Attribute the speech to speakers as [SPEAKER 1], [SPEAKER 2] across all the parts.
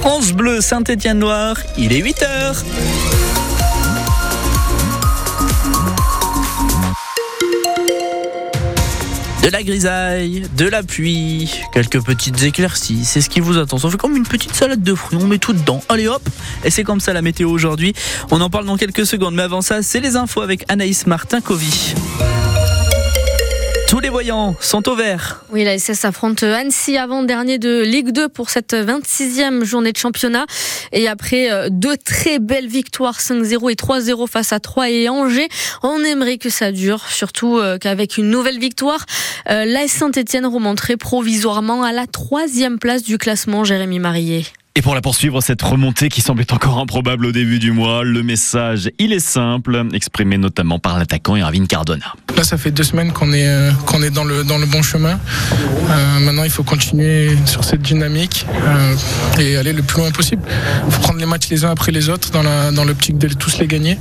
[SPEAKER 1] France Bleu Saint-Étienne-Noir, il est 8h. De la grisaille, de la pluie, quelques petites éclaircies, c'est ce qui vous attend. Ça fait comme une petite salade de fruits, on met tout dedans. Allez hop, et c'est comme ça la météo aujourd'hui. On en parle dans quelques secondes, mais avant ça, c'est les infos avec Anaïs Martin-Covy. Tous les voyants sont au vert.
[SPEAKER 2] Oui, la SS affronte Annecy avant-dernier de Ligue 2 pour cette 26e journée de championnat. Et après euh, deux très belles victoires 5-0 et 3-0 face à Troyes et Angers, on aimerait que ça dure. Surtout euh, qu'avec une nouvelle victoire, euh, l'AS Saint-Etienne remonterait provisoirement à la troisième place du classement Jérémy Marillet.
[SPEAKER 3] Et pour la poursuivre, cette remontée qui semblait encore improbable au début du mois, le message, il est simple, exprimé notamment par l'attaquant Irvine Cardona.
[SPEAKER 4] Là, ça fait deux semaines qu'on est, euh, est dans, le, dans le bon chemin. Euh, maintenant, il faut continuer sur cette dynamique euh, et aller le plus loin possible. Il faut prendre les matchs les uns après les autres dans, la, dans l'optique de tous les gagner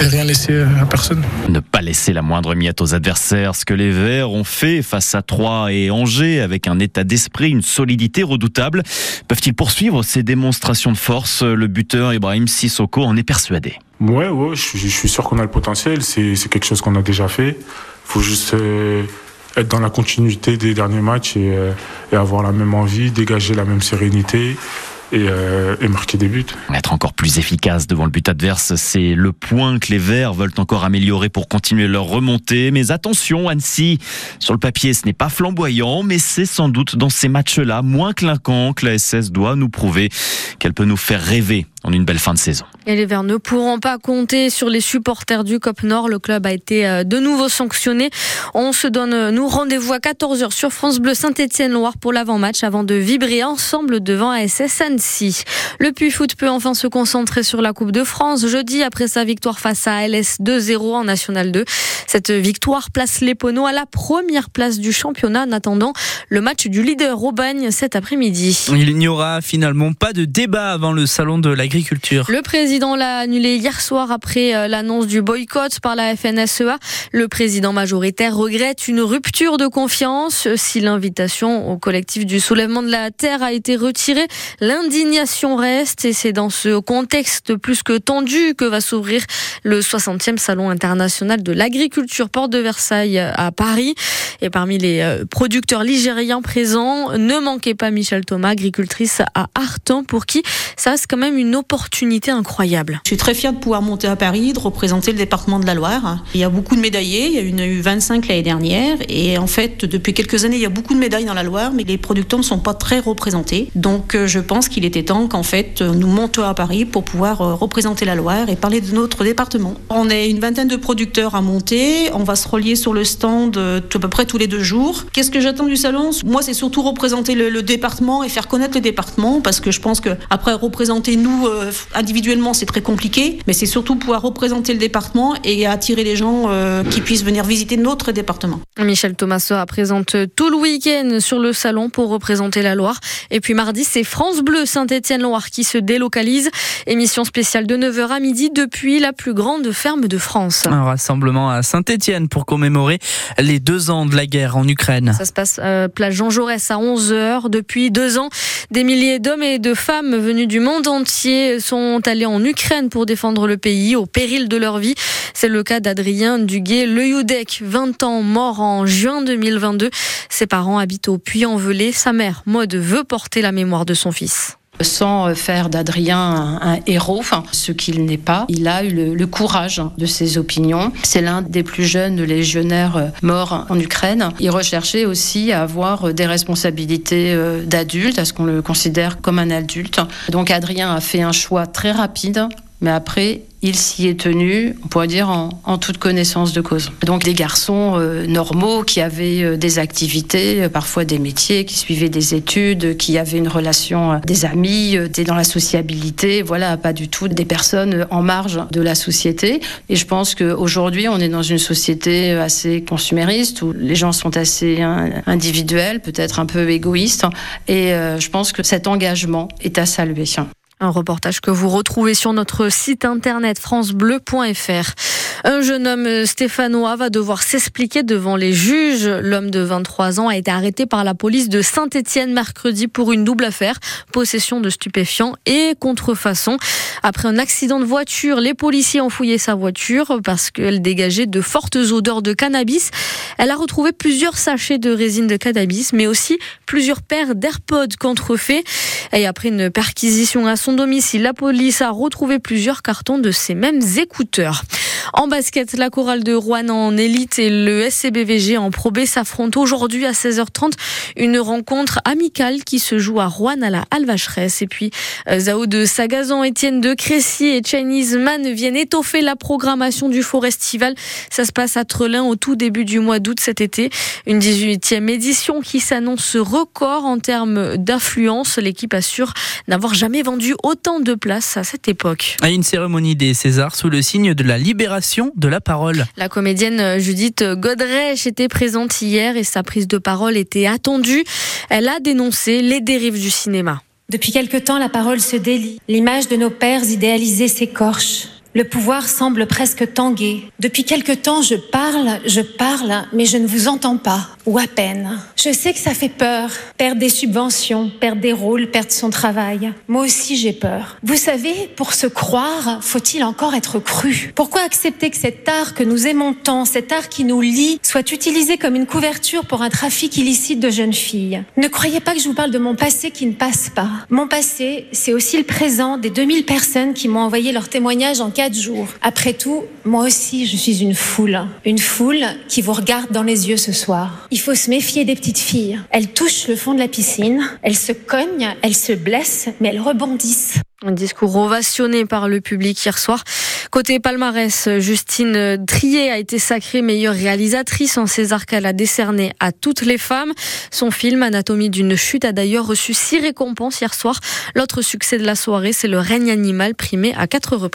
[SPEAKER 4] et rien laisser à personne.
[SPEAKER 3] Ne pas laisser la moindre miette aux adversaires, ce que les Verts ont fait face à Troyes et Angers avec un état d'esprit, une solidité redoutable. Peuvent-ils poursuivre ces démonstrations de force? Le buteur Ibrahim Sissoko en est persuadé.
[SPEAKER 5] Ouais, ouais, je, suis sûr qu'on a le potentiel. C'est quelque chose qu'on a déjà fait. Faut juste euh, être dans la continuité des derniers matchs et, euh, et avoir la même envie, dégager la même sérénité et, euh, et, marquer des buts.
[SPEAKER 3] Être encore plus efficace devant le but adverse, c'est le point que les Verts veulent encore améliorer pour continuer leur remontée. Mais attention, Annecy, sur le papier, ce n'est pas flamboyant, mais c'est sans doute dans ces matchs-là moins clinquant que la SS doit nous prouver qu'elle peut nous faire rêver en une belle fin de saison.
[SPEAKER 2] Et les Verts ne pourront pas compter sur les supporters du COP Nord. Le club a été euh, de nouveau sanctionné. On se donne, euh, nous, rendez-vous à 14h sur France Bleu Saint-Étienne-Loire pour l'avant-match avant de vibrer ensemble devant ASS Annecy. Le Puy Foot peut enfin se concentrer sur la Coupe de France jeudi après sa victoire face à LS 2-0 en National 2. Cette victoire place les Poneaux à la première place du championnat en attendant le match du leader au bagne cet après-midi.
[SPEAKER 1] Il n'y aura finalement pas de débat avant le salon de la
[SPEAKER 2] le président l'a annulé hier soir après euh, l'annonce du boycott par la FNSEA. Le président majoritaire regrette une rupture de confiance. Si l'invitation au collectif du soulèvement de la terre a été retirée, l'indignation reste et c'est dans ce contexte plus que tendu que va s'ouvrir le 60e salon international de l'agriculture porte de Versailles à Paris. Et parmi les euh, producteurs ligériens présents, ne manquez pas Michel Thomas, agricultrice à Artan, pour qui ça c'est quand même une opportunité incroyable.
[SPEAKER 6] Je suis très fière de pouvoir monter à Paris, de représenter le département de la Loire. Il y a beaucoup de médaillés, il y a eu 25 l'année dernière. Et en fait, depuis quelques années, il y a beaucoup de médailles dans la Loire, mais les producteurs ne sont pas très représentés. Donc euh, je pense qu'il était temps qu'en fait, nous montions à Paris pour pouvoir euh, représenter la Loire et parler de notre département. On est une vingtaine de producteurs à monter. On va se relier sur le stand à peu près tous les deux jours. Qu'est-ce que j'attends du salon? Moi, c'est surtout représenter le, département et faire connaître le département parce que je pense que après représenter nous euh, individuellement, c'est très compliqué, mais c'est surtout pouvoir représenter le département et attirer les gens euh, qui puissent venir visiter notre département.
[SPEAKER 2] Michel Thomas présente tout le week-end sur le salon pour représenter la Loire. Et puis mardi, c'est France Bleu Saint-Étienne-Loire qui se délocalise. Émission spéciale de 9h à midi depuis la plus grande ferme de France.
[SPEAKER 1] Un rassemblement à Saint-Étienne pour commémorer les deux ans de la guerre en Ukraine.
[SPEAKER 2] Ça se passe euh, place Jean Jaurès à 11h. Depuis deux ans, des milliers d'hommes et de femmes venus du monde entier sont allés en Ukraine pour défendre le pays au péril de leur vie. C'est le cas d'Adrien Duguay-Leyoudek, 20 ans, mort en juin 2022. Ses parents habitent au Puy-en-Velay. Sa mère, Maude, veut porter la mémoire de son fils
[SPEAKER 7] sans faire d'Adrien un, héros, ce qu'il n'est pas. Il a eu le, le, courage de ses opinions. C'est l'un des plus jeunes légionnaires morts en Ukraine. Il recherchait aussi à avoir des responsabilités d'adulte, à ce qu'on le considère comme un adulte. Donc Adrien a fait un choix très rapide, mais après, il s'y est tenu, on pourrait dire, en, en, toute connaissance de cause. Donc des garçons euh, normaux qui avaient euh, des activités, euh, parfois des métiers, qui suivaient des études, qui avaient une relation, des amis, étaient dans la sociabilité, voilà, pas du tout des personnes en marge de la société. Et je pense qu'aujourd'hui, on est dans une société assez consumériste, où les gens sont assez hein, individuels, peut-être un peu égoïstes. Et je pense que cet engagement est à saluer.
[SPEAKER 2] Un reportage que vous retrouvez sur notre site internet francebleu.fr. Un jeune homme stéphanois va devoir s'expliquer devant les juges. L'homme de 23 ans a été arrêté par la police de Saint-Étienne mercredi pour une double affaire, possession de stupéfiants et contrefaçon. Après un accident de voiture, les policiers ont fouillé sa voiture parce qu'elle dégageait de fortes odeurs de cannabis. Elle a retrouvé plusieurs sachets de résine de cannabis, mais aussi plusieurs paires d'AirPods contrefaits. Et après une perquisition à son domicile, la police a retrouvé plusieurs cartons de ces mêmes écouteurs. En basket, la chorale de Rouen en élite et le SCBVG en Pro B s'affrontent aujourd'hui à 16h30. Une rencontre amicale qui se joue à Rouen à la Alvacheresse. Et puis, euh, Zao de Sagazan, Étienne de Crécy et Chinese Man viennent étoffer la programmation du Forestival. Ça se passe à Trelin au tout début du mois d'août cet été. Une 18e édition qui s'annonce record en termes d'affluence. L'équipe assure n'avoir jamais vendu autant de places à cette époque.
[SPEAKER 1] À une cérémonie des Césars sous le signe de la libération de la parole.
[SPEAKER 2] La comédienne Judith Godrèche était présente hier et sa prise de parole était attendue. Elle a dénoncé les dérives du cinéma.
[SPEAKER 8] Depuis quelque temps, la parole se délie. L'image de nos pères idéalisés s'écorche. Le pouvoir semble presque tanguer. Depuis quelque temps, je parle, je parle, mais je ne vous entends pas, ou à peine. Je sais que ça fait peur, perdre des subventions, perdre des rôles, perdre son travail. Moi aussi, j'ai peur. Vous savez, pour se croire, faut-il encore être cru? Pourquoi accepter que cet art que nous aimons tant, cet art qui nous lie, soit utilisé comme une couverture pour un trafic illicite de jeunes filles? Ne croyez pas que je vous parle de mon passé qui ne passe pas. Mon passé, c'est aussi le présent des 2000 personnes qui m'ont envoyé leur témoignage en cas jours. Après tout, moi aussi, je suis une foule. Une foule qui vous regarde dans les yeux ce soir. Il faut se méfier des petites filles. Elles touchent le fond de la piscine, elles se cognent, elles se blessent, mais elles rebondissent.
[SPEAKER 2] Un discours ovationné par le public hier soir. Côté palmarès, Justine Trier a été sacrée meilleure réalisatrice en César qu'elle a décerné à toutes les femmes. Son film Anatomie d'une chute a d'ailleurs reçu six récompenses hier soir. L'autre succès de la soirée, c'est Le règne animal primé à quatre reprises.